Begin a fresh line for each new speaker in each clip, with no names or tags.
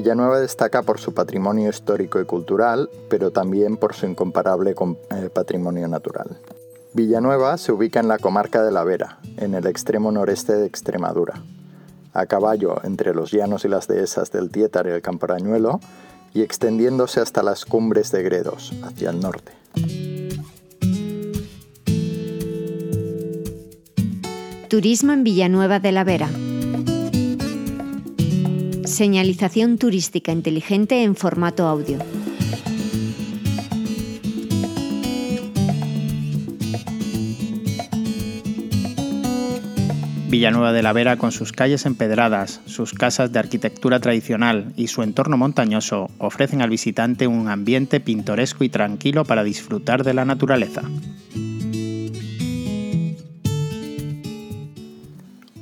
Villanueva destaca por su patrimonio histórico y cultural, pero también por su incomparable eh, patrimonio natural. Villanueva se ubica en la comarca de La Vera, en el extremo noreste de Extremadura, a caballo entre los llanos y las dehesas del Tietar y el Camparañuelo, y extendiéndose hasta las cumbres de Gredos, hacia el norte.
Turismo en Villanueva de la Vera. Señalización turística inteligente en formato audio.
Villanueva de la Vera, con sus calles empedradas, sus casas de arquitectura tradicional y su entorno montañoso, ofrecen al visitante un ambiente pintoresco y tranquilo para disfrutar de la naturaleza.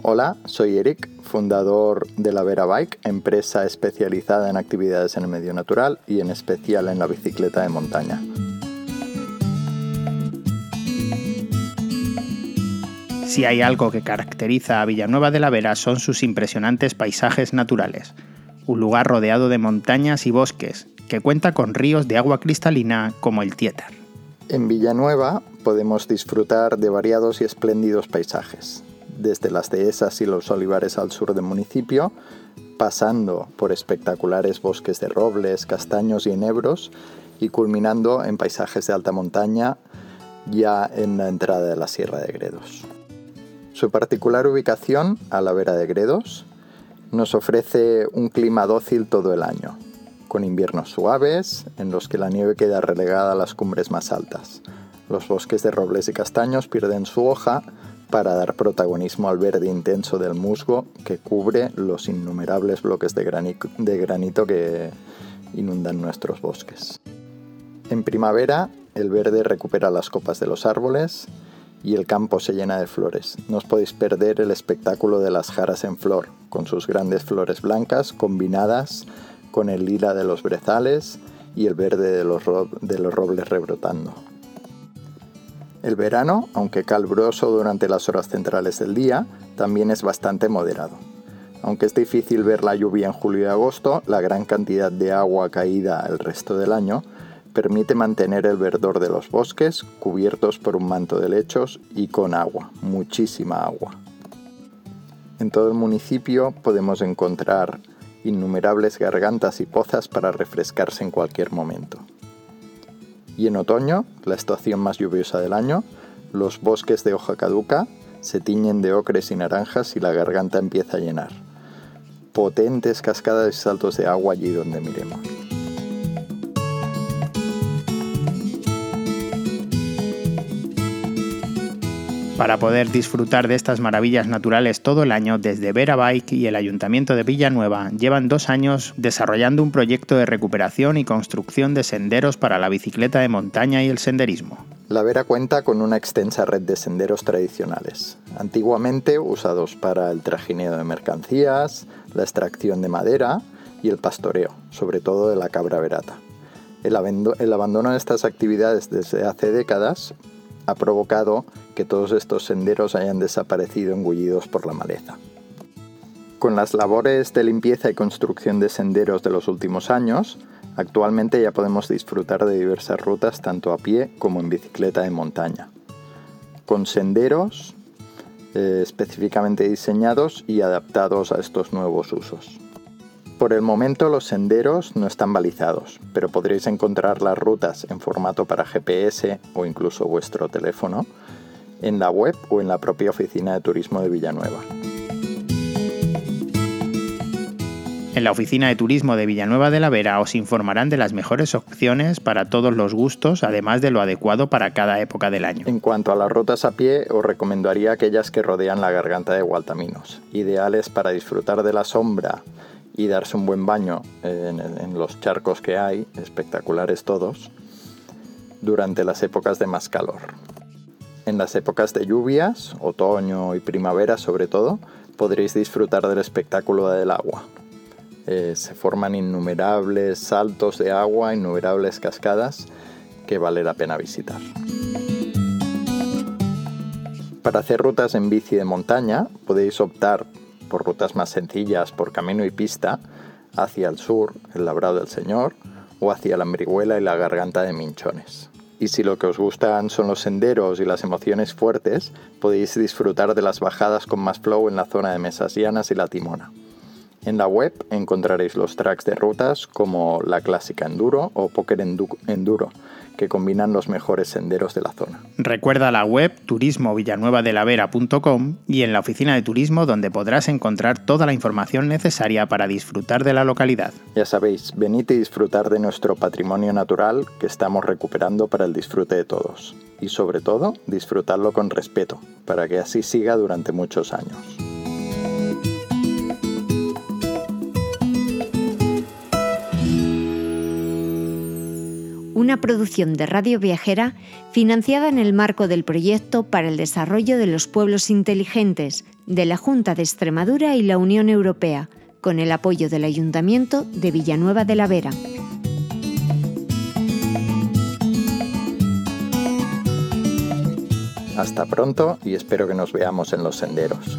Hola, soy Eric, fundador de la Vera Bike, empresa especializada en actividades en el medio natural y en especial en la bicicleta de montaña.
Si hay algo que caracteriza a Villanueva de la Vera son sus impresionantes paisajes naturales. Un lugar rodeado de montañas y bosques, que cuenta con ríos de agua cristalina como el Tietar.
En Villanueva podemos disfrutar de variados y espléndidos paisajes, desde las dehesas y los olivares al sur del municipio, pasando por espectaculares bosques de robles, castaños y enebros, y culminando en paisajes de alta montaña ya en la entrada de la Sierra de Gredos. Su particular ubicación, a la vera de Gredos, nos ofrece un clima dócil todo el año, con inviernos suaves en los que la nieve queda relegada a las cumbres más altas. Los bosques de robles y castaños pierden su hoja para dar protagonismo al verde intenso del musgo que cubre los innumerables bloques de, granito que inundan nuestros bosques. En primavera, el verde recupera las copas de los árboles y el campo se llena de flores. No os podéis perder el espectáculo de las jaras en flor, con sus grandes flores blancas combinadas con el lila de los brezales y el verde de los robles rebrotando. El verano, aunque caluroso durante las horas centrales del día, también es bastante moderado. Aunque es difícil ver la lluvia en julio y agosto, la gran cantidad de agua caída el resto del año permite mantener el verdor de los bosques cubiertos por un manto de lechos y con agua, muchísima agua. En todo el municipio podemos encontrar innumerables gargantas y pozas para refrescarse en cualquier momento y en otoño, la estación más lluviosa del año, los bosques de hoja caduca se tiñen de ocres y naranjas y la garganta empieza a llenar. Potentes cascadas y saltos de agua allí donde miremos.
Para poder disfrutar de estas maravillas naturales todo el año, desde Vera Bike y el Ayuntamiento de Villanueva llevan dos años desarrollando un proyecto de recuperación y construcción de senderos para la bicicleta de montaña y el senderismo.
La Vera cuenta con una extensa red de senderos tradicionales, antiguamente usados para el trajineo de mercancías, la extracción de madera y el pastoreo, sobre todo de la cabra verata. El, abandono de estas actividades desde hace décadas ha provocado que todos estos senderos hayan desaparecido engullidos por la maleza. Con las labores de limpieza y construcción de senderos de los últimos años, actualmente ya podemos disfrutar de diversas rutas tanto a pie como en bicicleta de montaña, con senderos eh, específicamente diseñados y adaptados a estos nuevos usos. Por el momento los senderos no están balizados, pero podréis encontrar las rutas en formato para GPS o incluso vuestro teléfono en la web o en la propia oficina de turismo de Villanueva.
En la oficina de turismo de Villanueva de la Vera os informarán de las mejores opciones para todos los gustos, además de lo adecuado para cada época del año.
En cuanto a las rutas a pie, os recomendaría aquellas que rodean la garganta de Gualtaminos, ideales para disfrutar de la sombra y darse un buen baño en, los charcos que hay, espectaculares todos, durante las épocas de más calor. En las épocas de lluvias, otoño y primavera sobre todo, podréis disfrutar del espectáculo del agua. Eh, se forman innumerables saltos de agua, innumerables cascadas que vale la pena visitar. Para hacer rutas en bici de montaña podéis optar por rutas más sencillas por camino y pista hacia el sur, el Labrado del Señor, o hacia la Merihuela y la Garganta de Minchones. Y si lo que os gustan son los senderos y las emociones fuertes, podéis disfrutar de las bajadas con más flow en la zona de Mesas Llanas y la Timona. En la web encontraréis los tracks de rutas como la clásica Enduro o Poker Enduro, que combinan los mejores senderos de la zona.
Recuerda la web turismovillanuevadelavera.com y en la oficina de turismo donde podrás encontrar toda la información necesaria para disfrutar de la localidad.
Ya sabéis, venid y disfrutar de nuestro patrimonio natural que estamos recuperando para el disfrute de todos. Y sobre todo, disfrutarlo con respeto, para que así siga durante muchos años.
Una producción de Radio Viajera financiada en el marco del proyecto para el desarrollo de los pueblos inteligentes de la Junta de Extremadura y la Unión Europea, con el apoyo del Ayuntamiento de Villanueva de la Vera.
Hasta pronto y espero que nos veamos en los senderos.